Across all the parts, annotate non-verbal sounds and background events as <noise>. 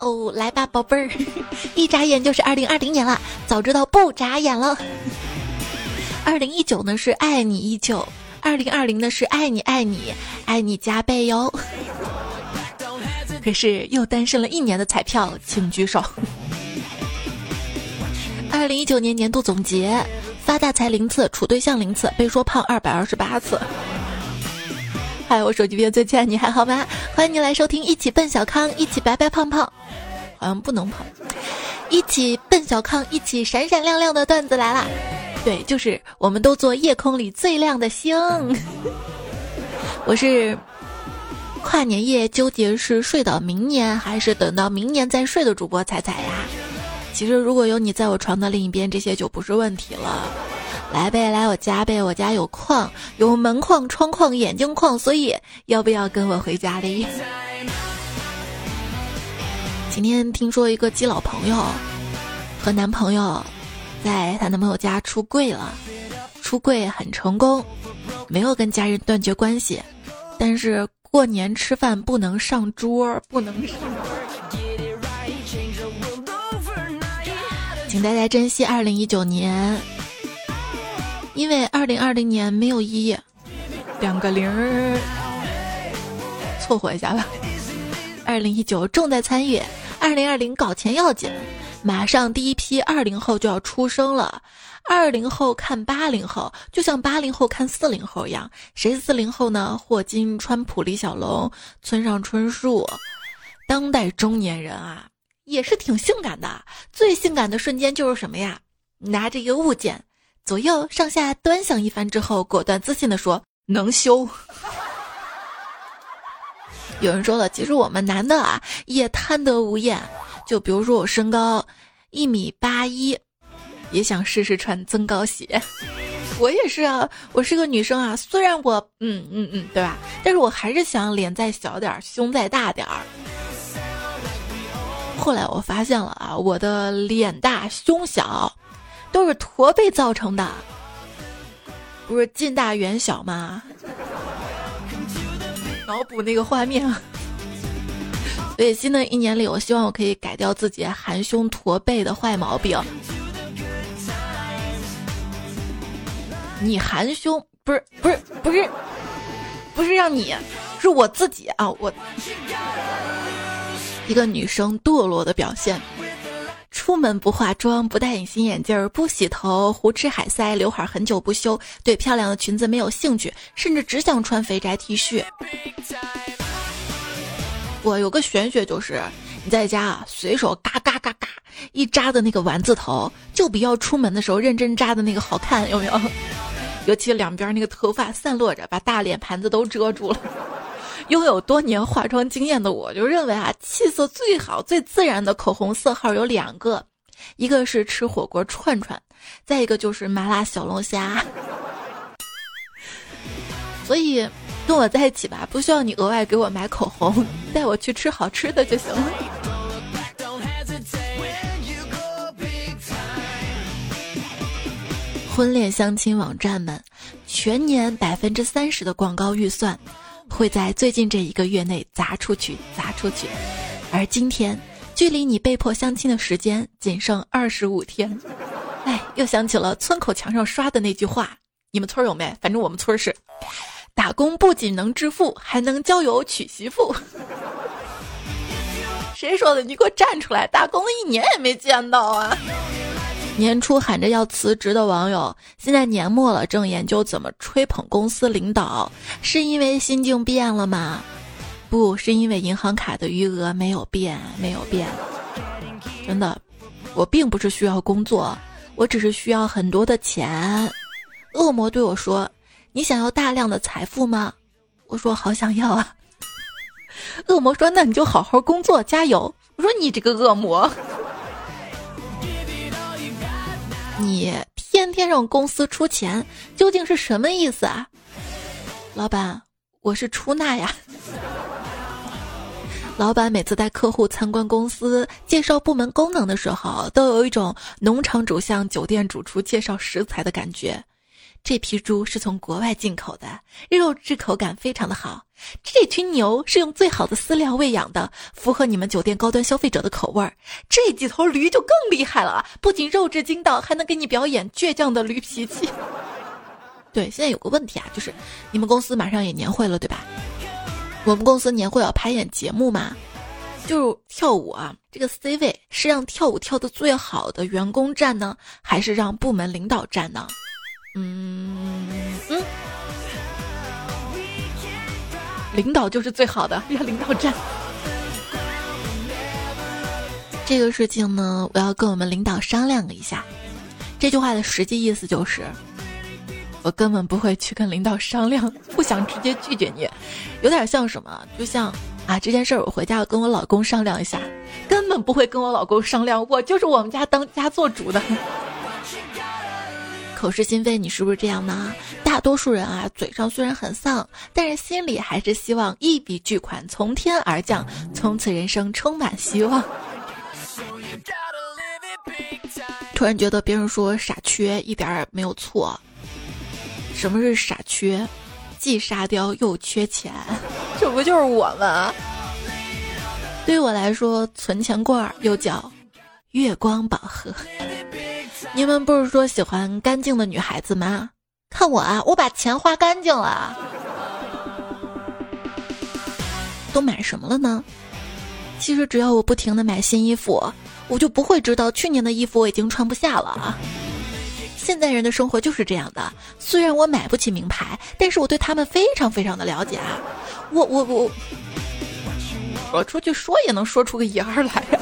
哦，来吧，宝贝儿，一眨眼就是二零二零年了，早知道不眨眼了。二零一九呢是爱你依旧，二零二零呢是爱你爱你爱你加倍哟。可是又单身了一年的彩票，请举手。二零一九年年度总结：发大财零次，处对象零次，被说胖二百二十八次。嗨我手机边最亲爱你还好吗？欢迎你来收听一起奔小康，一起白白胖胖，好像不能胖。一起奔小康，一起闪闪亮亮的段子来啦！对，就是我们都做夜空里最亮的星。<laughs> 我是。跨年夜纠结是睡到明年还是等到明年再睡的主播彩彩呀？其实如果有你在我床的另一边，这些就不是问题了。来呗，来我家呗，我家有矿，有门框、窗框、眼镜框，所以要不要跟我回家里？今天听说一个基佬朋友和男朋友在她男朋友家出柜了，出柜很成功，没有跟家人断绝关系，但是。过年吃饭不能上桌，不能上，请大家珍惜二零一九年，因为二零二零年没有一，两个零儿，凑合一下吧。二零一九重在参与，二零二零搞钱要紧，马上第一批二零后就要出生了。二零后看八零后，就像八零后看四零后一样。谁四零后呢？霍金、川普、李小龙、村上春树。当代中年人啊，也是挺性感的。最性感的瞬间就是什么呀？拿着一个物件，左右上下端详一番之后，果断自信的说：“能修。<laughs> ”有人说了，其实我们男的啊，也贪得无厌。就比如说我身高一米八一。也想试试穿增高鞋，<laughs> 我也是啊，我是个女生啊，虽然我嗯嗯嗯，对吧？但是我还是想脸再小点儿，胸再大点儿。后来我发现了啊，我的脸大胸小，都是驼背造成的，不是近大远小吗？<laughs> 脑补那个画面。所以新的一年里，我希望我可以改掉自己含胸驼背的坏毛病。你含胸不是不是不是不是让你，是我自己啊！我一个女生堕落的表现，出门不化妆，不戴隐形眼镜，不洗头，胡吃海塞，刘海很久不修，对漂亮的裙子没有兴趣，甚至只想穿肥宅 T 恤。我有个玄学，就是你在家啊，随手嘎嘎嘎嘎一扎的那个丸子头，就比要出门的时候认真扎的那个好看，有没有？尤其两边那个头发散落着，把大脸盘子都遮住了。拥有多年化妆经验的我，就认为啊，气色最好、最自然的口红色号有两个，一个是吃火锅串串，再一个就是麻辣小龙虾。<laughs> 所以跟我在一起吧，不需要你额外给我买口红，带我去吃好吃的就行了。婚恋相亲网站们，全年百分之三十的广告预算会在最近这一个月内砸出去，砸出去。而今天，距离你被迫相亲的时间仅剩二十五天。哎，又想起了村口墙上刷的那句话：你们村有没？反正我们村是，打工不仅能致富，还能交友娶媳妇。<laughs> 谁说的？你给我站出来！打工了一年也没见到啊。年初喊着要辞职的网友，现在年末了，正研究怎么吹捧公司领导，是因为心境变了吗？不是因为银行卡的余额没有变，没有变。真的，我并不是需要工作，我只是需要很多的钱。恶魔对我说：“你想要大量的财富吗？”我说：“好想要啊。”恶魔说：“那你就好好工作，加油。”我说：“你这个恶魔。”你天天让公司出钱，究竟是什么意思啊？老板，我是出纳呀。老板每次带客户参观公司、介绍部门功能的时候，都有一种农场主向酒店主厨介绍食材的感觉。这批猪是从国外进口的，肉质口感非常的好。这群牛是用最好的饲料喂养的，符合你们酒店高端消费者的口味儿。这几头驴就更厉害了！不仅肉质筋道，还能给你表演倔强的驴脾气。<laughs> 对，现在有个问题啊，就是你们公司马上也年会了，对吧？我们公司年会要排演节目嘛，就跳舞啊。这个 C 位是让跳舞跳的最好的员工站呢，还是让部门领导站呢？嗯领导就是最好的，<laughs> 让领导站。这个事情呢，我要跟我们领导商量一下。这句话的实际意思就是，我根本不会去跟领导商量，<laughs> 不想直接拒绝你。有点像什么？就像啊，这件事儿我回家要跟我老公商量一下，根本不会跟我老公商量，我就是我们家当家做主的。口是心非，你是不是这样呢？大多数人啊，嘴上虽然很丧，但是心里还是希望一笔巨款从天而降，从此人生充满希望。突然觉得别人说傻缺一点也没有错。什么是傻缺？既沙雕又缺钱，这不就是我吗？对于我来说，存钱罐又叫月光宝盒。你们不是说喜欢干净的女孩子吗？看我啊，我把钱花干净了。都买什么了呢？其实只要我不停的买新衣服，我就不会知道去年的衣服我已经穿不下了啊。现在人的生活就是这样的，虽然我买不起名牌，但是我对他们非常非常的了解啊。我我我，我出去说也能说出个一二来呀。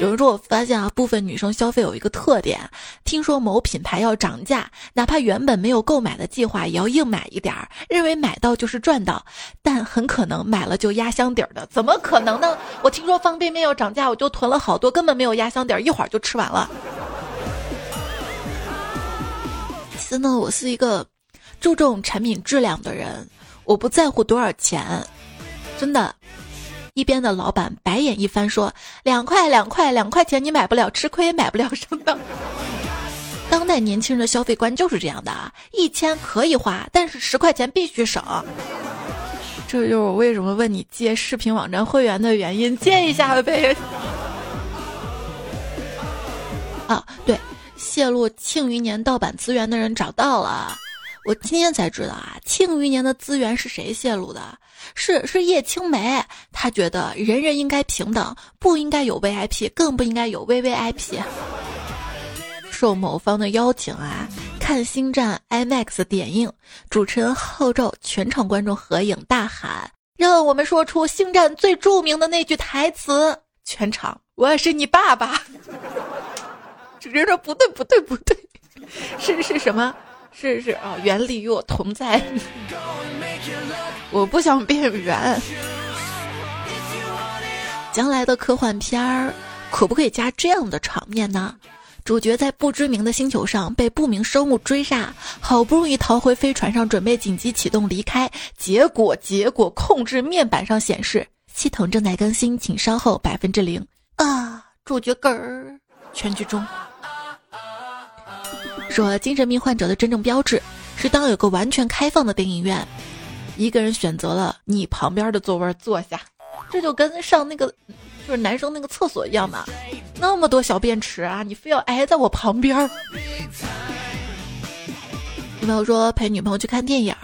有人说，我发现啊，部分女生消费有一个特点，听说某品牌要涨价，哪怕原本没有购买的计划，也要硬买一点儿，认为买到就是赚到，但很可能买了就压箱底儿的，怎么可能呢？我听说方便面要涨价，我就囤了好多，根本没有压箱底儿，一会儿就吃完了。其实呢，我是一个注重产品质量的人，我不在乎多少钱，真的。一边的老板白眼一翻，说：“两块两块两块钱你买不了，吃亏买不了上当。”当代年轻人的消费观就是这样的啊，一千可以花，但是十块钱必须省。这就是我为什么问你借视频网站会员的原因，借一下呗。啊，对，泄露庆余年盗版资源的人找到了。我今天才知道啊，庆余年的资源是谁泄露的？是是叶青梅，她觉得人人应该平等，不应该有 VIP，更不应该有 VVIP。<laughs> 受某方的邀请啊，看星战 IMAX 点映，主持人号召全场观众合影，大喊：“让我们说出星战最著名的那句台词！”全场，我是你爸爸。<laughs> 主持人说：“不对，不对，不对，<laughs> 是是什么？”是是啊，原力与我同在。我不想变圆。将来的科幻片儿可不可以加这样的场面呢？主角在不知名的星球上被不明生物追杀，好不容易逃回飞船上，准备紧急启动离开，结果结果控制面板上显示系统正在更新，请稍后百分之零啊！主角嗝儿，全剧终。说精神病患者的真正标志是当有个完全开放的电影院，一个人选择了你旁边的座位坐下，这就跟上那个就是男生那个厕所一样嘛，那么多小便池啊，你非要挨在我旁边。女朋友说陪女朋友去看电影，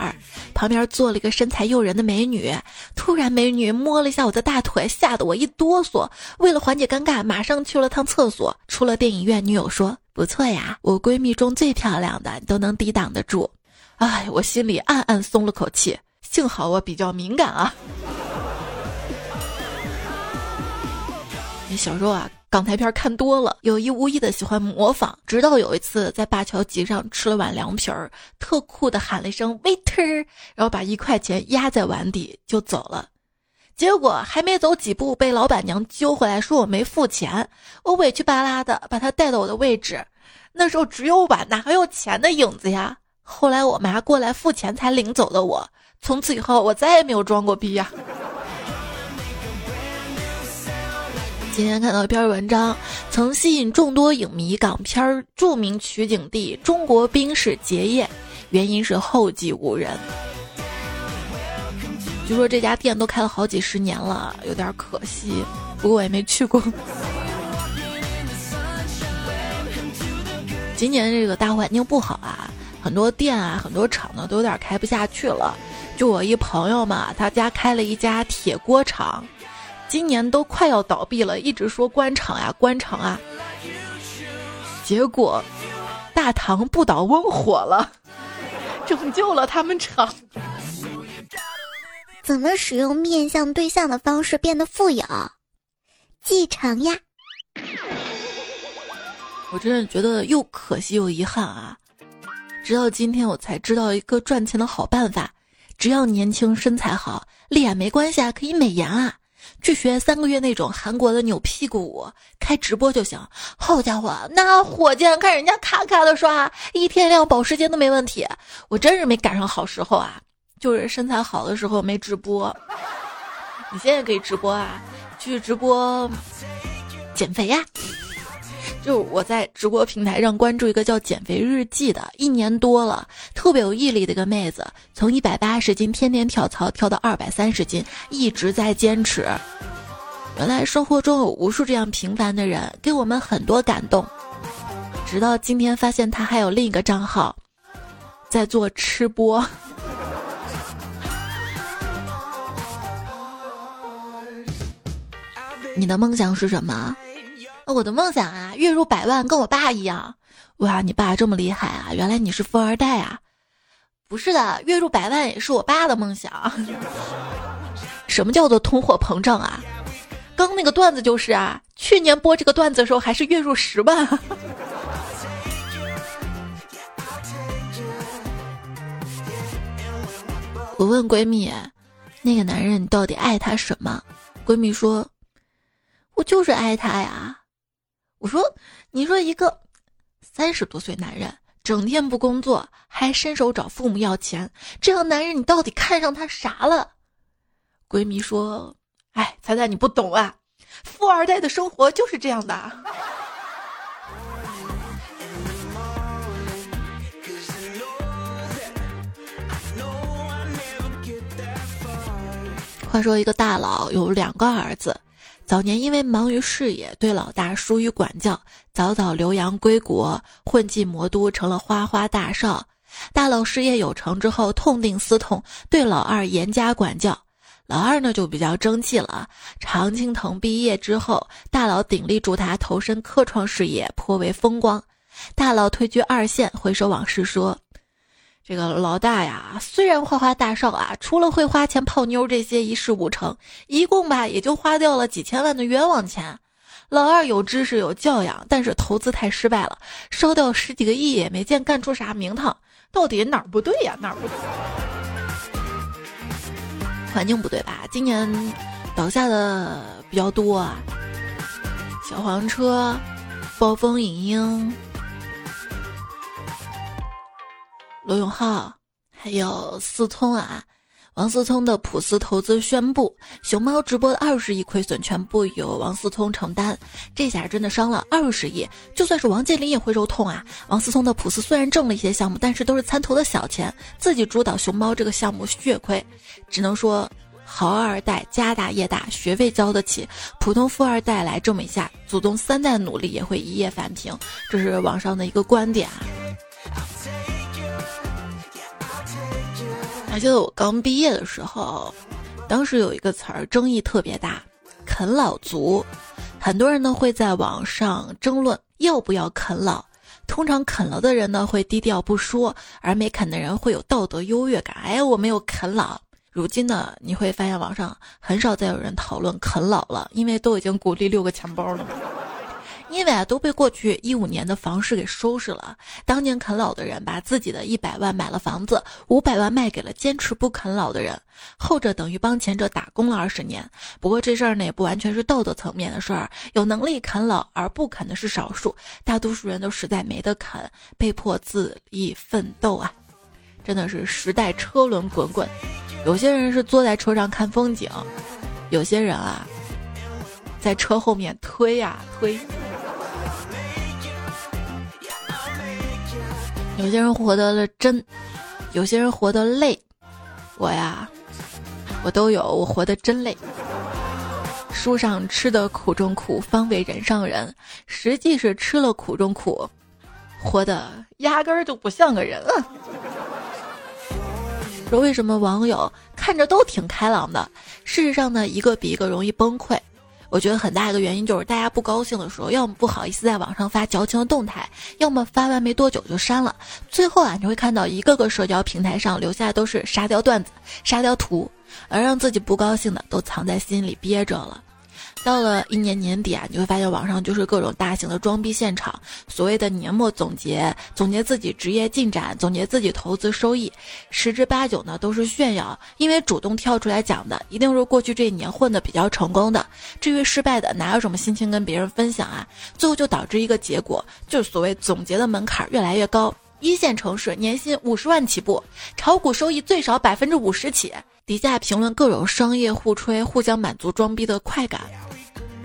旁边坐了一个身材诱人的美女，突然美女摸了一下我的大腿，吓得我一哆嗦。为了缓解尴尬，马上去了趟厕所。出了电影院，女友说。不错呀，我闺蜜中最漂亮的，你都能抵挡得住。哎，我心里暗暗松了口气，幸好我比较敏感啊。小时候啊，港台片看多了，有意无意的喜欢模仿，直到有一次在灞桥集上吃了碗凉皮儿，特酷的喊了一声 waiter，然后把一块钱压在碗底就走了。结果还没走几步，被老板娘揪回来，说我没付钱。我委屈巴拉的把他带到我的位置，那时候只有碗，哪还有钱的影子呀？后来我妈过来付钱才领走的我。从此以后，我再也没有装过逼呀。今天看到一篇文章，曾吸引众多影迷。港片著名取景地中国兵士结业，原因是后继无人。据说这家店都开了好几十年了，有点可惜。不过我也没去过。今年这个大环境不好啊，很多店啊，很多厂呢都有点开不下去了。就我一朋友嘛，他家开了一家铁锅厂，今年都快要倒闭了，一直说关厂呀，关厂啊。结果大唐不倒翁火了，<laughs> 拯救了他们厂。怎么使用面向对象的方式变得富有？继承呀！我真的觉得又可惜又遗憾啊！直到今天我才知道一个赚钱的好办法，只要年轻身材好，脸没关系啊，可以美颜啊，去学三个月那种韩国的扭屁股舞，开直播就行。好家伙，那火箭看人家咔咔的刷，一天亮保时捷都没问题。我真是没赶上好时候啊！就是身材好的时候没直播，你现在可以直播啊，去直播减肥呀。就我在直播平台上关注一个叫“减肥日记”的，一年多了，特别有毅力的一个妹子，从一百八十斤天天跳槽跳到二百三十斤，一直在坚持。原来生活中有无数这样平凡的人，给我们很多感动。直到今天发现她还有另一个账号，在做吃播。你的梦想是什么？我的梦想啊，月入百万，跟我爸一样。哇，你爸这么厉害啊！原来你是富二代啊？不是的，月入百万也是我爸的梦想。<laughs> 什么叫做通货膨胀啊？刚那个段子就是啊，去年播这个段子的时候还是月入十万。我问闺蜜，那个男人到底爱他什么？闺蜜说。我就是爱他呀！我说，你说一个三十多岁男人整天不工作，还伸手找父母要钱，这样男人你到底看上他啥了？闺蜜说：“哎，彩彩你不懂啊，富二代的生活就是这样的。”话说，一个大佬有两个儿子。早年因为忙于事业，对老大疏于管教，早早留洋归国，混进魔都，成了花花大少。大佬事业有成之后，痛定思痛，对老二严加管教。老二呢就比较争气了。常青藤毕业之后，大佬鼎力助他投身科创事业，颇为风光。大佬退居二线，回首往事说。这个老大呀，虽然花花大少啊，除了会花钱泡妞这些一事无成，一共吧也就花掉了几千万的冤枉钱。老二有知识有教养，但是投资太失败了，烧掉十几个亿也没见干出啥名堂。到底哪儿不对呀？哪儿不对？环境不对吧？今年倒下的比较多啊，小黄车、暴风影音。罗永浩，还有思聪啊，王思聪的普思投资宣布，熊猫直播的二十亿亏损全部由王思聪承担，这下真的伤了二十亿，就算是王健林也会肉痛啊！王思聪的普思虽然挣了一些项目，但是都是参投的小钱，自己主导熊猫这个项目血亏，只能说好二代家大业大，学费交得起，普通富二代来这么一下，祖宗三代努力也会一夜返平，这是网上的一个观点啊。还记得我刚毕业的时候，当时有一个词儿争议特别大，“啃老族”，很多人呢会在网上争论要不要啃老。通常啃了的人呢会低调不说，而没啃的人会有道德优越感。哎，我没有啃老。如今呢，你会发现网上很少再有人讨论啃老了，因为都已经鼓励六个钱包了。因为啊，都被过去一五年的房市给收拾了。当年啃老的人把自己的一百万买了房子，五百万卖给了坚持不啃老的人，后者等于帮前者打工了二十年。不过这事儿呢，也不完全是道德层面的事儿。有能力啃老而不啃的是少数，大多数人都实在没得啃，被迫自立奋斗啊！真的是时代车轮滚滚，有些人是坐在车上看风景，有些人啊。在车后面推呀推。有些人活得了真，有些人活得累。我呀，我都有，我活得真累。书上吃的苦中苦，方为人上人，实际是吃了苦中苦，活的压根儿就不像个人了。说为什么网友看着都挺开朗的，事实上呢，一个比一个容易崩溃。我觉得很大一个原因就是大家不高兴的时候，要么不好意思在网上发矫情的动态，要么发完没多久就删了。最后啊，你会看到一个个社交平台上留下都是沙雕段子、沙雕图，而让自己不高兴的都藏在心里憋着了。到了一年年底啊，你会发现网上就是各种大型的装逼现场。所谓的年末总结，总结自己职业进展，总结自己投资收益，十之八九呢都是炫耀。因为主动跳出来讲的，一定是过去这一年混得比较成功的。至于失败的，哪有什么心情跟别人分享啊？最后就导致一个结果，就是所谓总结的门槛越来越高。一线城市年薪五十万起步，炒股收益最少百分之五十起。底下评论各种商业互吹，互相满足装逼的快感。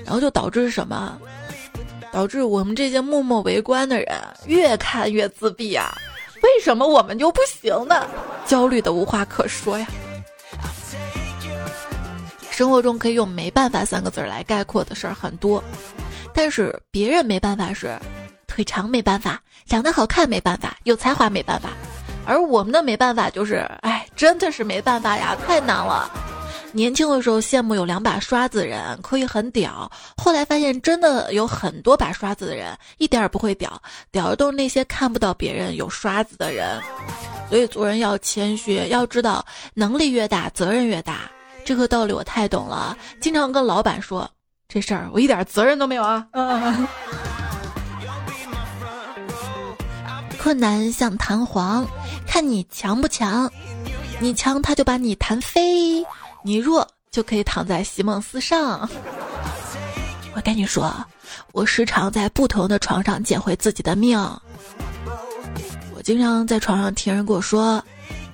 然后就导致什么？导致我们这些默默围观的人越看越自闭啊！为什么我们就不行呢？焦虑的无话可说呀！生活中可以用“没办法”三个字来概括的事儿很多，但是别人没办法是腿长没办法，长得好看没办法，有才华没办法，而我们的没办法就是，哎，真的是没办法呀，太难了。年轻的时候羡慕有两把刷子的人可以很屌，后来发现真的有很多把刷子的人一点儿不会屌，屌的都是那些看不到别人有刷子的人。所以做人要谦虚，要知道能力越大责任越大，这个道理我太懂了。经常跟老板说这事儿我一点责任都没有啊。困难像弹簧，看你强不强，你强他就把你弹飞。你弱就可以躺在席梦思上。我跟你说，我时常在不同的床上捡回自己的命。我经常在床上听人跟我说：“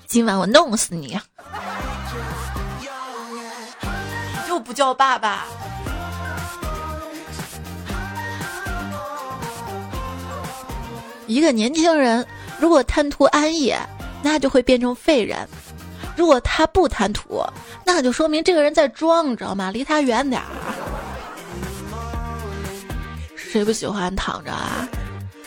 今晚我弄死你。”又不叫爸爸。一个年轻人如果贪图安逸，那就会变成废人；如果他不贪图，那就说明这个人在装，你知道吗？离他远点儿。谁不喜欢躺着啊？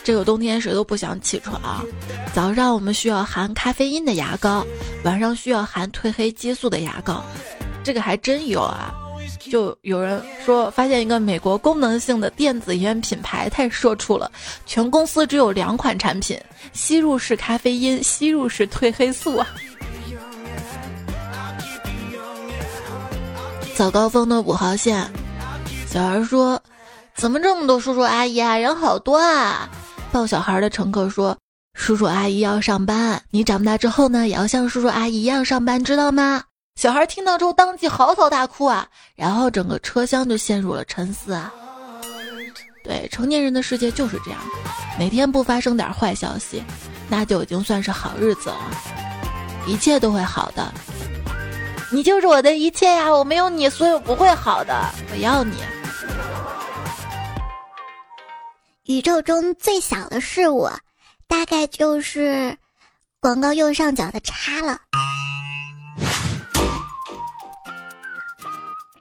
这个冬天谁都不想起床。早上我们需要含咖啡因的牙膏，晚上需要含褪黑激素的牙膏。这个还真有啊！就有人说发现一个美国功能性的电子烟品牌太社畜了，全公司只有两款产品：吸入式咖啡因，吸入式褪黑素啊。早高峰的五号线，小孩说：“怎么这么多叔叔阿姨啊？人好多啊！”抱小孩的乘客说：“叔叔阿姨要上班，你长大之后呢，也要像叔叔阿姨一样上班，知道吗？”小孩听到之后当即嚎啕大哭啊！然后整个车厢就陷入了沉思啊。对，成年人的世界就是这样，每天不发生点坏消息，那就已经算是好日子了，一切都会好的。你就是我的一切呀！我没有你，所以我不会好的。我要你。宇宙中最小的事物，大概就是广告右上角的叉了。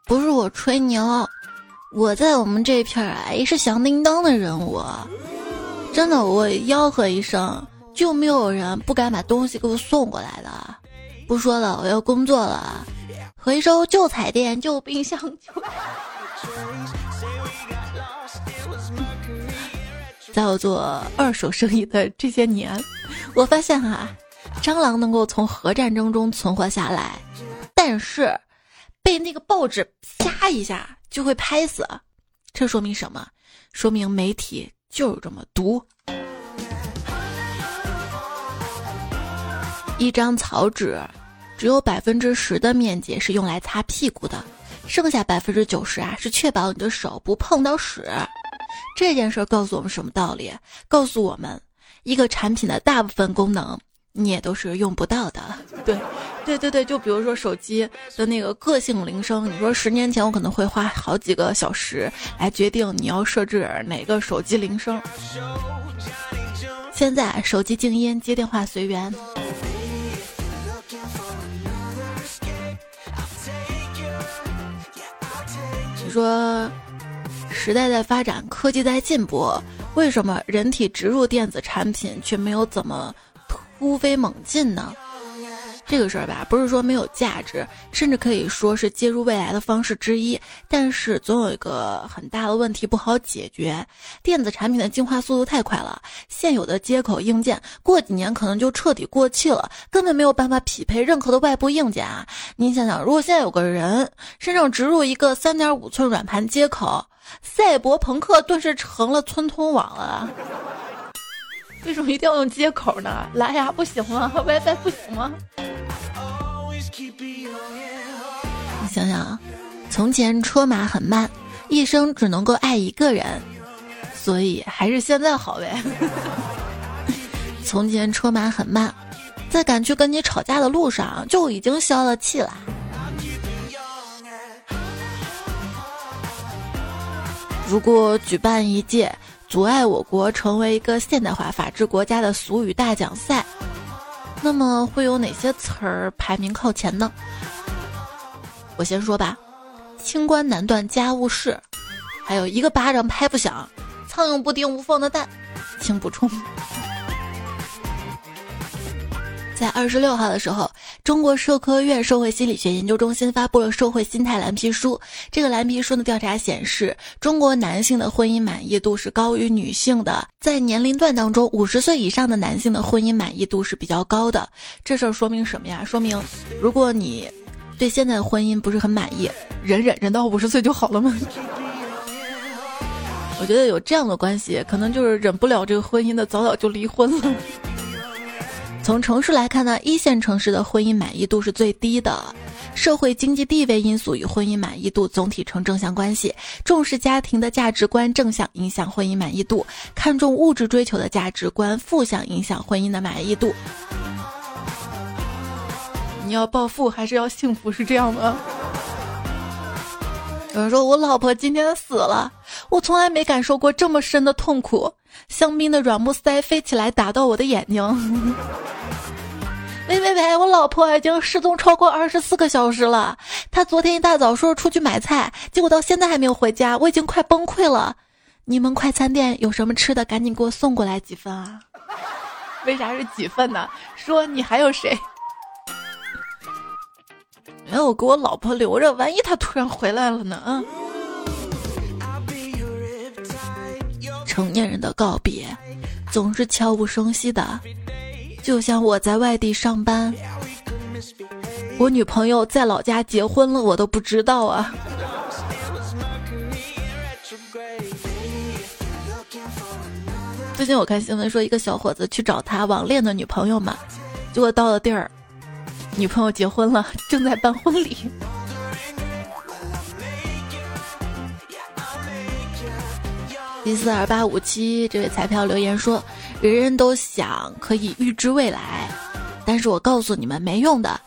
不是我吹牛，我在我们这片儿啊也是响叮当的人物。真的，我吆喝一声，就没有人不敢把东西给我送过来的。不说了，我要工作了。回收旧彩电、旧冰箱、旧…… <laughs> 在我做二手生意的这些年，我发现哈，蟑螂能够从核战争中存活下来，但是被那个报纸啪一下就会拍死。这说明什么？说明媒体就是这么毒。一张草纸。只有百分之十的面积是用来擦屁股的，剩下百分之九十啊是确保你的手不碰到屎。这件事告诉我们什么道理？告诉我们，一个产品的大部分功能，你也都是用不到的。对，对对对，就比如说手机的那个个性铃声，你说十年前我可能会花好几个小时来决定你要设置哪个手机铃声，现在手机静音，接电话随缘。说，时代在发展，科技在进步，为什么人体植入电子产品却没有怎么突飞猛进呢？这个事儿吧，不是说没有价值，甚至可以说是接入未来的方式之一。但是总有一个很大的问题不好解决：电子产品的进化速度太快了，现有的接口硬件过几年可能就彻底过气了，根本没有办法匹配任何的外部硬件啊！您想想，如果现在有个人身上植入一个三点五寸软盘接口，赛博朋克顿时成了村通网了。<laughs> 为什么一定要用接口呢？蓝牙不行吗？<laughs> WiFi 不行吗？想想啊，从前车马很慢，一生只能够爱一个人，所以还是现在好呗。<laughs> 从前车马很慢，在赶去跟你吵架的路上就已经消了气了。如果举办一届阻碍我国成为一个现代化法治国家的俗语大奖赛。那么会有哪些词儿排名靠前呢？我先说吧，清官难断家务事，还有一个巴掌拍不响，苍蝇不叮无缝的蛋，请补充。在二十六号的时候，中国社科院社会心理学研究中心发布了《社会心态蓝皮书》。这个蓝皮书的调查显示，中国男性的婚姻满意度是高于女性的。在年龄段当中，五十岁以上的男性的婚姻满意度是比较高的。这事儿说明什么呀？说明如果你对现在的婚姻不是很满意，忍忍忍到五十岁就好了吗？<laughs> 我觉得有这样的关系，可能就是忍不了这个婚姻的，早早就离婚了。从城市来看呢，一线城市的婚姻满意度是最低的，社会经济地位因素与婚姻满意度总体呈正向关系，重视家庭的价值观正向影响婚姻满意度，看重物质追求的价值观负向影响婚姻的满意度。你要暴富还是要幸福？是这样吗？有人说我老婆今天死了，我从来没感受过这么深的痛苦，香槟的软木塞飞起来打到我的眼睛。喂喂喂！我老婆已经失踪超过二十四个小时了。她昨天一大早说出去买菜，结果到现在还没有回家，我已经快崩溃了。你们快餐店有什么吃的，赶紧给我送过来几份啊！为啥是几份呢？说你还有谁？没有给我老婆留着，万一她突然回来了呢？啊。成年人的告别，总是悄无声息的。就像我在外地上班，我女朋友在老家结婚了，我都不知道啊。最近我看新闻说，一个小伙子去找他网恋的女朋友嘛，结果到了地儿，女朋友结婚了，<laughs> 正在办婚礼。一四二八五七这位彩票留言说。人人都想可以预知未来，但是我告诉你们没用的。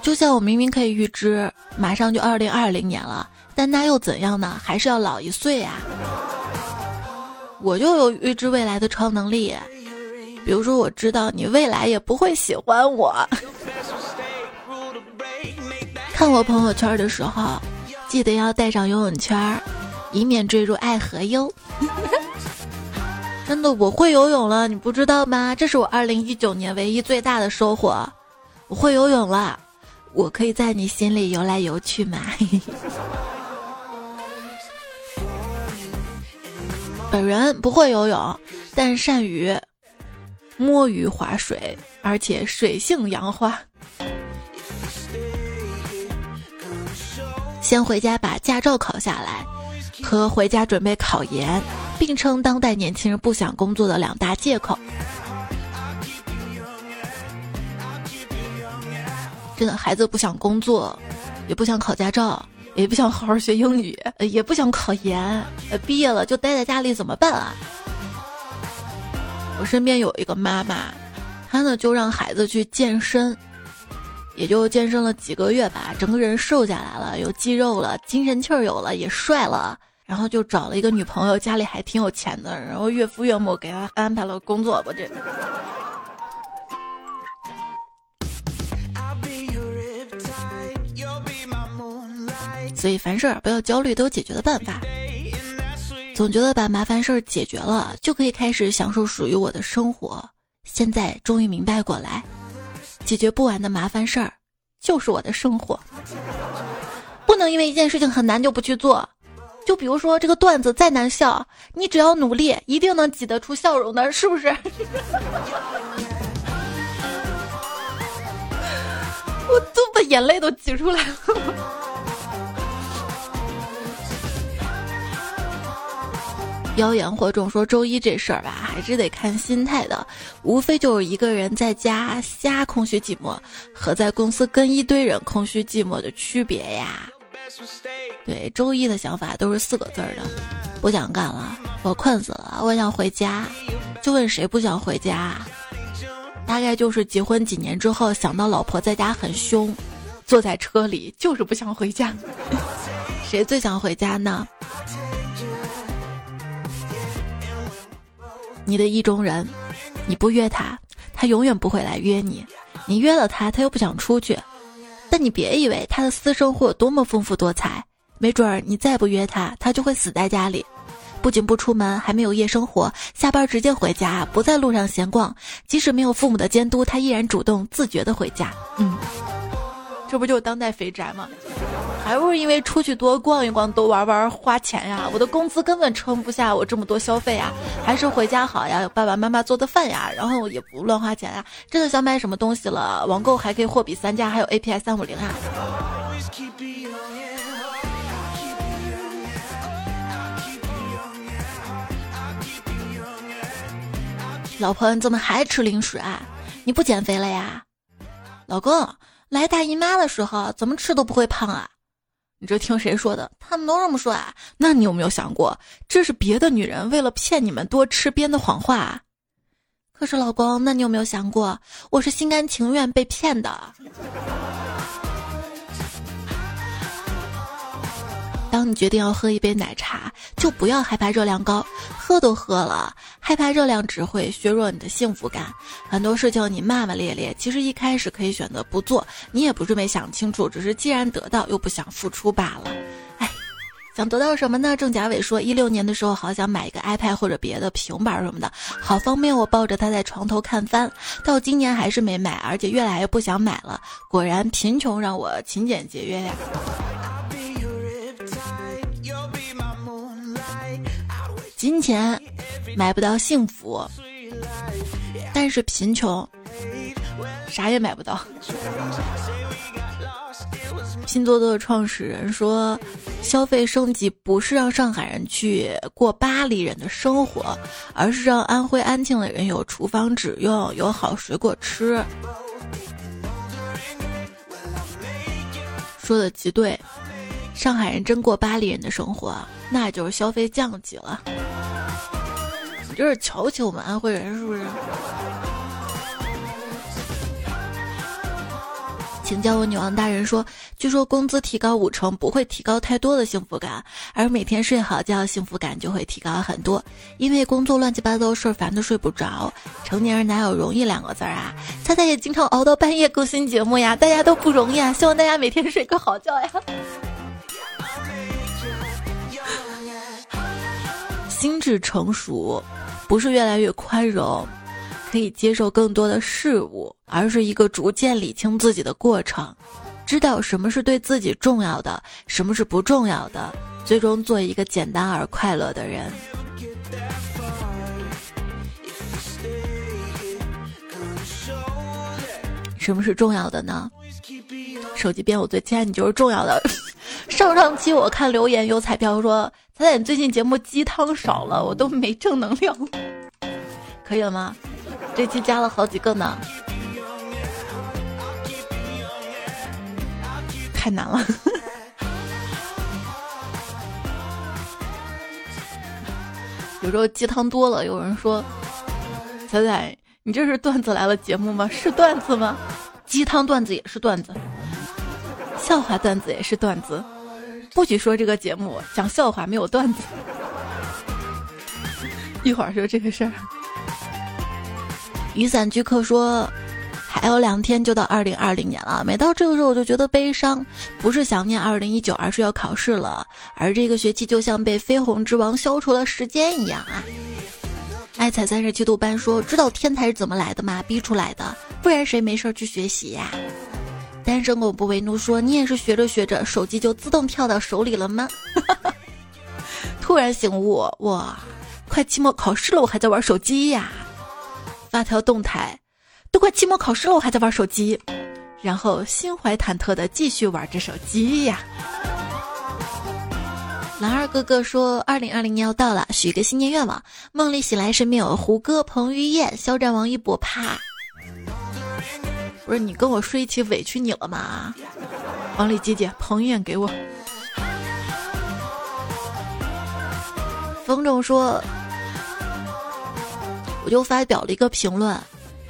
就像我明明可以预知马上就二零二零年了，但那又怎样呢？还是要老一岁呀。我就有预知未来的超能力，比如说我知道你未来也不会喜欢我。看我朋友圈的时候，记得要带上游泳圈，以免坠入爱河哟。<laughs> 真的，我会游泳了，你不知道吗？这是我二零一九年唯一最大的收获，我会游泳了，我可以在你心里游来游去嘛。<laughs> 本人不会游泳，但善于摸鱼划水，而且水性杨花。先回家把驾照考下来，和回家准备考研。并称当代年轻人不想工作的两大借口。真的，孩子不想工作，也不想考驾照，也不想好好学英语，也不想考研。毕业了就待在家里怎么办啊？我身边有一个妈妈，她呢就让孩子去健身，也就健身了几个月吧，整个人瘦下来了，有肌肉了，精神气儿有了，也帅了。然后就找了一个女朋友，家里还挺有钱的，然后岳父岳母给他安排了工作吧，这。所以凡事不要焦虑，都有解决的办法。总觉得把麻烦事儿解决了，就可以开始享受属于我的生活。现在终于明白过来，解决不完的麻烦事儿，就是我的生活。不能因为一件事情很难就不去做。就比如说这个段子再难笑，你只要努力，一定能挤得出笑容的，是不是？<laughs> 我都把眼泪都挤出来了。妖言惑众说周一这事儿吧，还是得看心态的，无非就是一个人在家瞎空虚寂寞，和在公司跟一堆人空虚寂寞的区别呀。对，周一的想法都是四个字儿的，不想干了，我困死了，我想回家。就问谁不想回家？大概就是结婚几年之后，想到老婆在家很凶，坐在车里就是不想回家。谁最想回家呢？你的意中人，你不约他，他永远不会来约你；你约了他，他又不想出去。但你别以为他的私生活有多么丰富多彩，没准儿你再不约他，他就会死在家里，不仅不出门，还没有夜生活，下班直接回家，不在路上闲逛。即使没有父母的监督，他依然主动自觉的回家。嗯，这不就是当代肥宅吗？还不是因为出去多逛一逛、多玩玩花钱呀？我的工资根本撑不下我这么多消费呀，还是回家好呀，有爸爸妈妈做的饭呀，然后也不乱花钱呀。真的想买什么东西了，网购还可以货比三家，还有 API 三五零啊。老婆，你怎么还吃零食啊？你不减肥了呀？老公，来大姨妈的时候怎么吃都不会胖啊？你这听谁说的？他们都这么说啊？那你有没有想过，这是别的女人为了骗你们多吃编的谎话？可是老公，那你有没有想过，我是心甘情愿被骗的？当你决定要喝一杯奶茶，就不要害怕热量高，喝都喝了，害怕热量只会削弱你的幸福感。很多事情你骂骂咧咧，其实一开始可以选择不做，你也不是没想清楚，只是既然得到又不想付出罢了。哎，想得到什么呢？郑甲伟说，一六年的时候好想买一个 iPad 或者别的平板什么的，好方便我抱着它在床头看番。到今年还是没买，而且越来越不想买了。果然贫穷让我勤俭节约呀。金钱买不到幸福，但是贫穷啥也买不到。拼多多的创始人说：“消费升级不是让上海人去过巴黎人的生活，而是让安徽安庆的人有厨房纸用，有好水果吃。”说的极对，上海人真过巴黎人的生活。那就是消费降级了，你这是瞧起我们安徽人是不是？请教我女王大人说，据说工资提高五成不会提高太多的幸福感，而每天睡好觉，幸福感就会提高很多。因为工作乱七八糟的事儿烦的睡不着，成年人哪有容易两个字儿啊？猜猜也经常熬到半夜更新节目呀，大家都不容易啊！希望大家每天睡个好觉呀。心智成熟，不是越来越宽容，可以接受更多的事物，而是一个逐渐理清自己的过程，知道什么是对自己重要的，什么是不重要的，最终做一个简单而快乐的人。什么是重要的呢？手机边，我最亲爱你就是重要的。<laughs> 上上期我看留言有彩票说，彩彩你最近节目鸡汤少了，我都没正能量，可以了吗？这期加了好几个呢，太难了。有时候鸡汤多了，有人说，彩彩你这是段子来了节目吗？是段子吗？鸡汤段子也是段子，笑话段子也是段子。不许说这个节目讲笑话没有段子。一会儿说这个事儿。雨伞居客说。还有两天就到二零二零年了，每到这个时候我就觉得悲伤，不是想念二零一九，而是要考试了。而这个学期就像被绯红之王消除了时间一样啊！爱彩三十七度班说：“知道天才是怎么来的吗？逼出来的，不然谁没事去学习呀？”单身狗不为奴说：“你也是学着学着，手机就自动跳到手里了吗？” <laughs> 突然醒悟，哇，快期末考试了，我还在玩手机呀！发条动态。都快期末考试了，我还在玩手机，然后心怀忐忑的继续玩着手机呀。蓝二哥哥说：“二零二零年要到了，许个新年愿望。梦里醒来，身边有胡歌、彭于晏、肖战、王一博。啪！不是你跟我睡一起委屈你了吗？往里挤挤，彭于晏给我。”冯总说：“我就发表了一个评论。”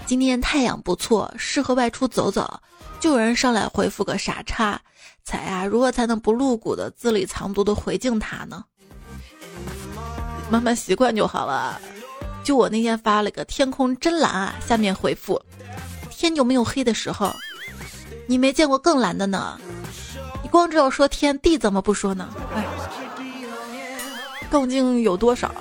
今天太阳不错，适合外出走走。就有人上来回复个傻叉，才啊，如何才能不露骨的字里藏毒的回敬他呢？慢慢习惯就好了。就我那天发了个天空真蓝啊，下面回复天就没有黑的时候，你没见过更蓝的呢。你光知道说天地怎么不说呢？哎，动静有多少？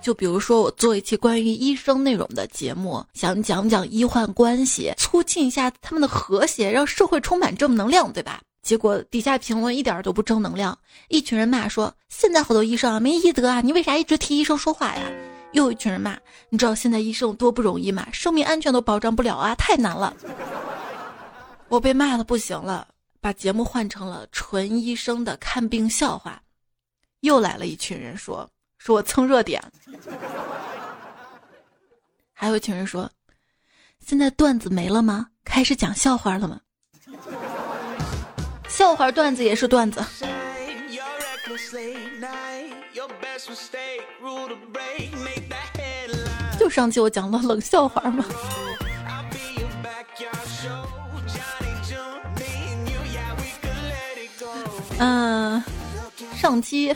就比如说，我做一期关于医生内容的节目，想讲讲医患关系，促进一下他们的和谐，让社会充满正能量，对吧？结果底下评论一点都不正能量，一群人骂说：“现在好多医生啊，没医德啊，你为啥一直替医生说话呀？”又一群人骂：“你知道现在医生有多不容易吗？生命安全都保障不了啊，太难了。”我被骂的不行了，把节目换成了纯医生的看病笑话，又来了一群人说。说我蹭热点，还有一群人说，现在段子没了吗？开始讲笑话了吗？笑话段子也是段子。就上期我讲了冷笑话吗？嗯。上期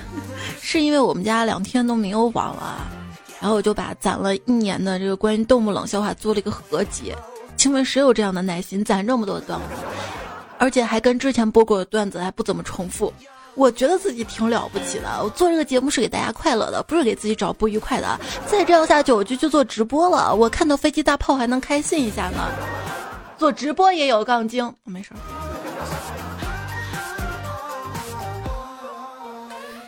是因为我们家两天都没有网了，然后我就把攒了一年的这个关于动物冷笑话做了一个合集。请问谁有这样的耐心攒这么多段子，而且还跟之前播过的段子还不怎么重复？我觉得自己挺了不起的。我做这个节目是给大家快乐的，不是给自己找不愉快的。再这样下去，我就去做直播了。我看到飞机大炮还能开心一下呢。做直播也有杠精，没事。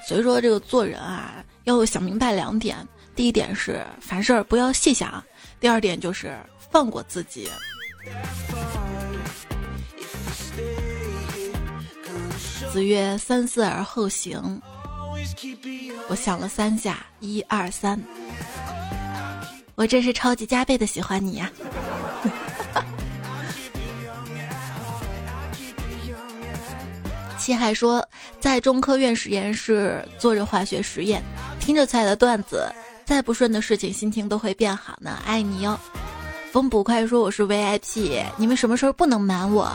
所以说，这个做人啊，要想明白两点：第一点是凡事不要细想；第二点就是放过自己。子曰：“三思而后行。”我想了三下，一二三，我真是超级加倍的喜欢你呀！七海说，在中科院实验室做着化学实验，听着菜的段子，再不顺的事情，心情都会变好呢。爱你哟。风捕快说我是 VIP，你们什么时候不能瞒我？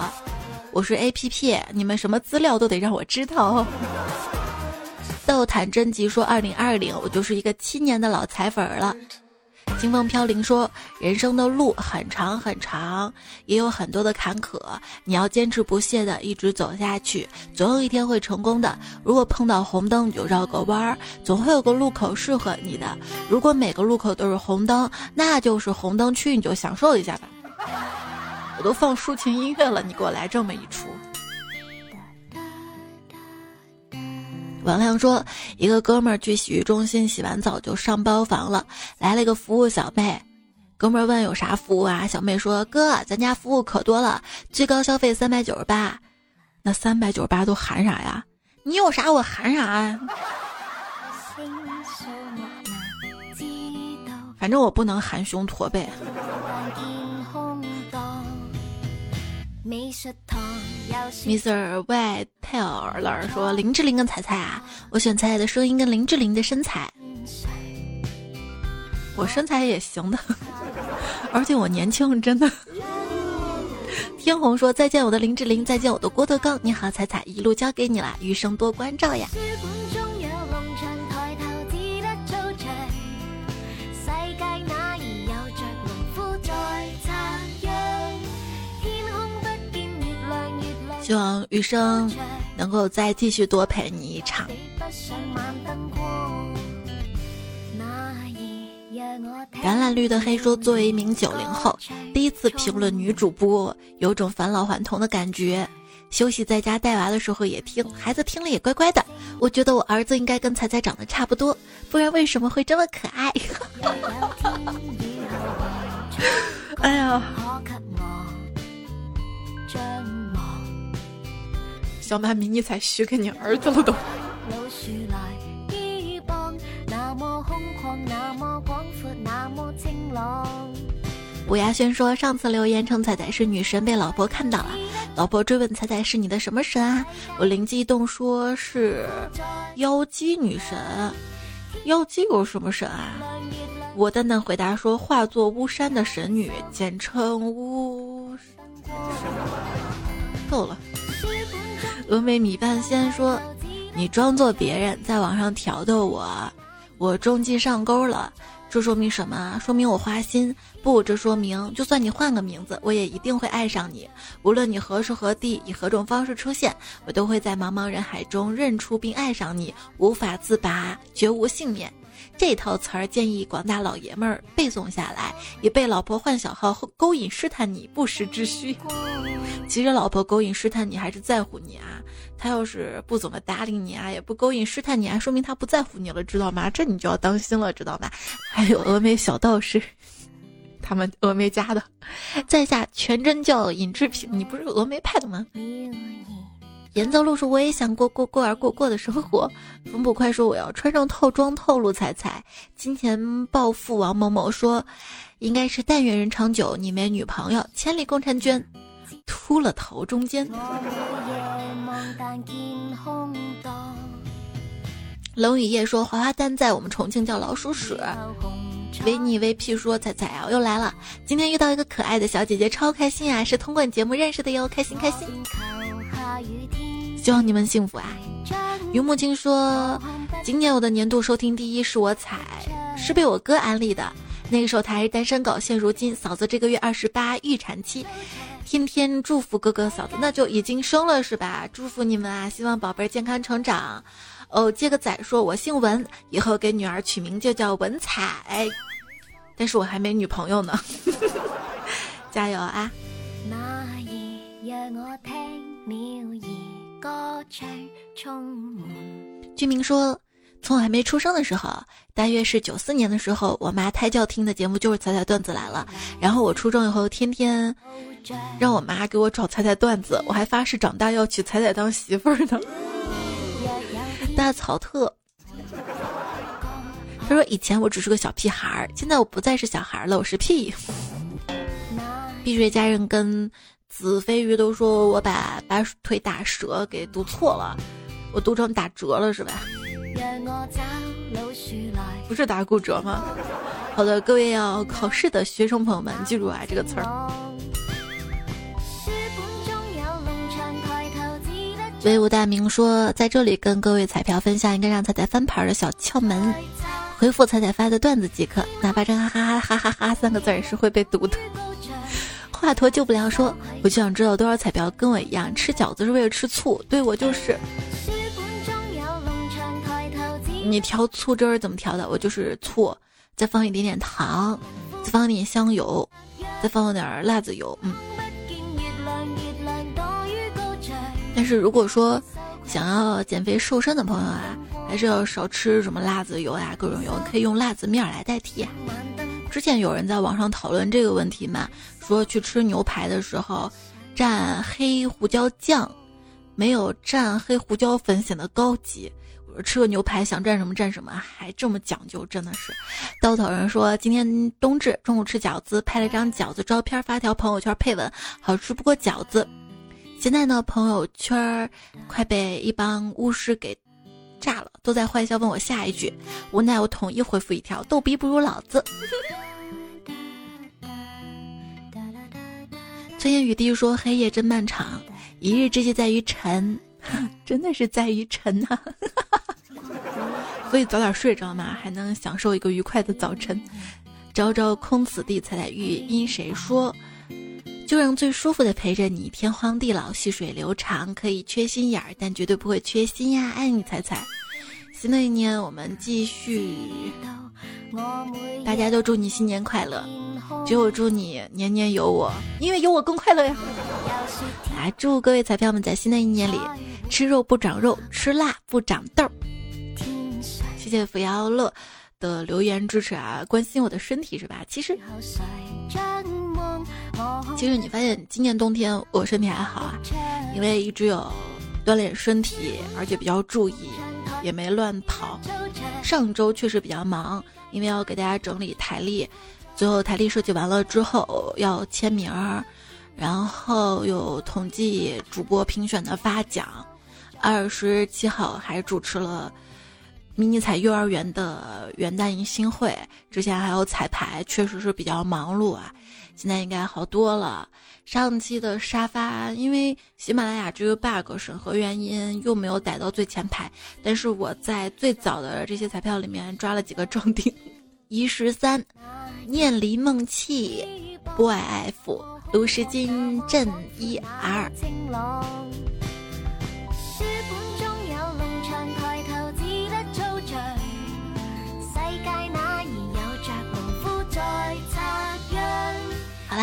我是 APP，你们什么资料都得让我知道哦。<laughs> 豆坦真吉说，二零二零我就是一个七年的老彩粉了。清风飘零说：“人生的路很长很长，也有很多的坎坷，你要坚持不懈的一直走下去，总有一天会成功的。如果碰到红灯，你就绕个弯儿，总会有个路口适合你的。如果每个路口都是红灯，那就是红灯区，你就享受一下吧。我都放抒情音乐了，你给我来这么一出。”王亮说：“一个哥们儿去洗浴中心洗完澡就上包房了，来了一个服务小妹。哥们儿问有啥服务啊？小妹说：哥，咱家服务可多了，最高消费三百九十八。那三百九十八都含啥呀？你有啥我含啥啊？反正我不能含胸驼背。” Mr. Y Taylor 说：“林志玲跟彩彩啊，我选彩彩的声音跟林志玲的身材，我身材也行的。<laughs> ”而且我年轻，真的。天虹说：“再见，我的林志玲，再见，我的郭德纲。你好，彩彩，一路交给你啦，余生多关照呀。”希望余生能够再继续多陪你一场。橄榄绿的黑说：“作为一名九零后，第一次评论女主播，有种返老还童的感觉。休息在家带娃的时候也听，孩子听了也乖乖的。我觉得我儿子应该跟彩彩长得差不多，不然为什么会这么可爱？” <laughs> 哎呀！小马迷你才许给你儿子了都。吴亚轩说：“上次留言称彩彩是女神，被老婆看到了。老婆追问彩彩是你的什么神啊？我灵机一动，说是妖姬女神。妖姬有什么神啊？我淡淡回答说，化作巫山的神女，简称巫。够了。”峨眉米饭仙说：“你装作别人，在网上挑逗我，我中计上钩了。这说明什么？说明我花心。不，这说明就算你换个名字，我也一定会爱上你。无论你何时何地，以何种方式出现，我都会在茫茫人海中认出并爱上你，无法自拔，绝无幸免。”这套词儿建议广大老爷们儿背诵下来，以被老婆换小号勾引试探你不时之需。<laughs> 其实老婆勾引试探你还是在乎你啊，他要是不怎么搭理你啊，也不勾引试探你啊，说明他不在乎你了，知道吗？这你就要当心了，知道吗？还有峨眉小道士，他们峨眉家的，在下全真教尹志平，你不是峨眉派的吗？严泽路说：“我也想过过过而过过的生活。”冯捕快说：“我要穿上套装透露彩彩。”金钱暴富王某某说：“应该是但愿人长久，你没女朋友，千里共婵娟，秃了头中间。”冷雨夜说：“滑滑蛋在我们重庆叫老鼠屎。”维尼 VP 说：“彩彩啊，又来了！今天遇到一个可爱的小姐姐，超开心啊！是通过你节目认识的哟，开心开心。”希望你们幸福啊！于木青说，今年我的年度收听第一是我彩，是被我哥安利的。那个时候他还是单身狗，现如今嫂子这个月二十八，预产期，天天祝福哥哥嫂子，那就已经生了是吧？祝福你们啊！希望宝贝健康成长。哦，接个仔说，我姓文，以后给女儿取名就叫文采，但是我还没女朋友呢，<laughs> 加油啊！居民说，从我还没出生的时候，大约是九四年的时候，我妈胎教听的节目就是彩彩段子来了。然后我出生以后，天天让我妈给我找彩彩段子，我还发誓长大要娶彩彩当媳妇儿呢。<laughs> 大草特，他说以前我只是个小屁孩儿，现在我不再是小孩了，我是屁。碧水佳人跟。子飞鱼都说我把把腿打折给读错了，我读成打折了是吧？不是打骨折吗？好的，各位要考试的学生朋友们，记住啊这个词儿。威武大明说，在这里跟各位彩票分享一个让彩彩翻牌的小窍门：回复彩彩发的段子即可，哪怕这哈哈哈哈哈三个字也是会被读的。华佗救不了，说我就想知道多少彩票跟我一样吃饺子是为了吃醋，对我就是。你调醋汁儿怎么调的？我就是醋，再放一点点糖，再放点香油，再放点辣子油，嗯。但是如果说想要减肥瘦身的朋友啊，还是要少吃什么辣子油啊，各种油，可以用辣子面来代替。之前有人在网上讨论这个问题嘛，说去吃牛排的时候蘸黑胡椒酱，没有蘸黑胡椒粉显得高级。我吃个牛排想蘸什么蘸什么，还这么讲究，真的是。刀头人说今天冬至中午吃饺子，拍了张饺子照片发条朋友圈配文，好吃不过饺子。现在呢朋友圈快被一帮巫师给炸了，都在坏笑问我下一句，无奈我统一回复一条逗逼不如老子。尊言雨滴说：“黑夜真漫长，一日之计在于晨，<laughs> 真的是在于沉呐。<laughs> 所以早点睡着嘛，还能享受一个愉快的早晨。朝朝空此地，采采玉，因谁说？就让最舒服的陪着你，天荒地老，细水流长。可以缺心眼儿，但绝对不会缺心呀。爱你彩彩。新的一年，我们继续。大家都祝你新年快乐。”只有祝你年年有我，因为有我更快乐呀！来，祝各位彩票们在新的一年里吃肉不长肉，吃辣不长痘。谢谢扶摇乐的留言支持啊，关心我的身体是吧？其实，其实你发现今年冬天我身体还好啊，因为一直有锻炼身体，而且比较注意，也没乱跑。上周确实比较忙，因为要给大家整理台历。最后台历设计完了之后要签名，然后有统计主播评选的发奖。二十七号还主持了迷你彩幼儿园的元旦迎新会，之前还有彩排，确实是比较忙碌啊。现在应该好多了。上期的沙发因为喜马拉雅这个 bug 审核原因又没有逮到最前排，但是我在最早的这些彩票里面抓了几个中底。一十三。念离梦气，boy f，卢石金镇一 r。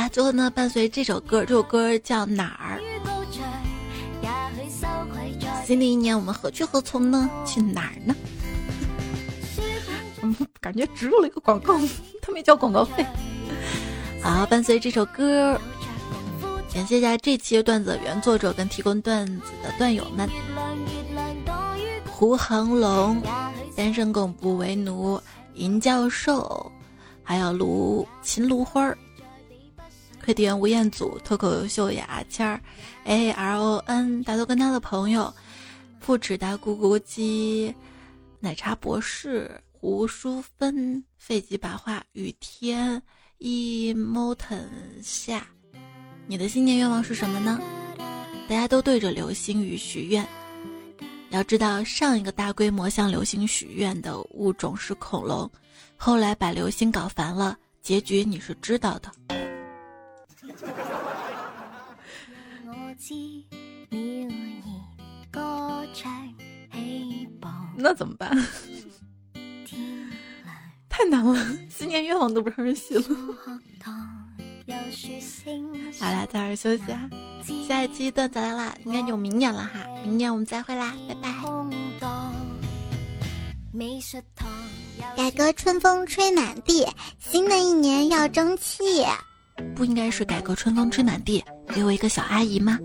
啦，最后呢，伴随这首歌，这首歌叫哪儿？新的一年我们何去何从呢？去哪儿呢？嗯，感觉植入了一个广告。<laughs> 他没交广告费。<laughs> 好，伴随这首歌，感谢一下这期段子的原作者跟提供段子的段友们：胡恒龙、单身狗不为奴、银教授，还有卢秦芦花儿、快递员吴彦祖、脱口秀雅谦儿、A R O N、大头跟他的朋友、不止大咕咕鸡、奶茶博士。胡淑芬、废吉白话、雨天、emoton 下，你的新年愿望是什么呢？大家都对着流星雨许愿。要知道，上一个大规模向流星许愿的物种是恐龙，后来把流星搞烦了，结局你是知道的。<laughs> 那怎么办？太难了，新年愿望都不让人许了。<laughs> 好啦，早点休息啊！下一期段子来啦，应该有明年了哈，明年我们再会啦，拜拜。改革春风吹满地，新的一年要争气。不应该是改革春风吹满地，给我一个小阿姨吗？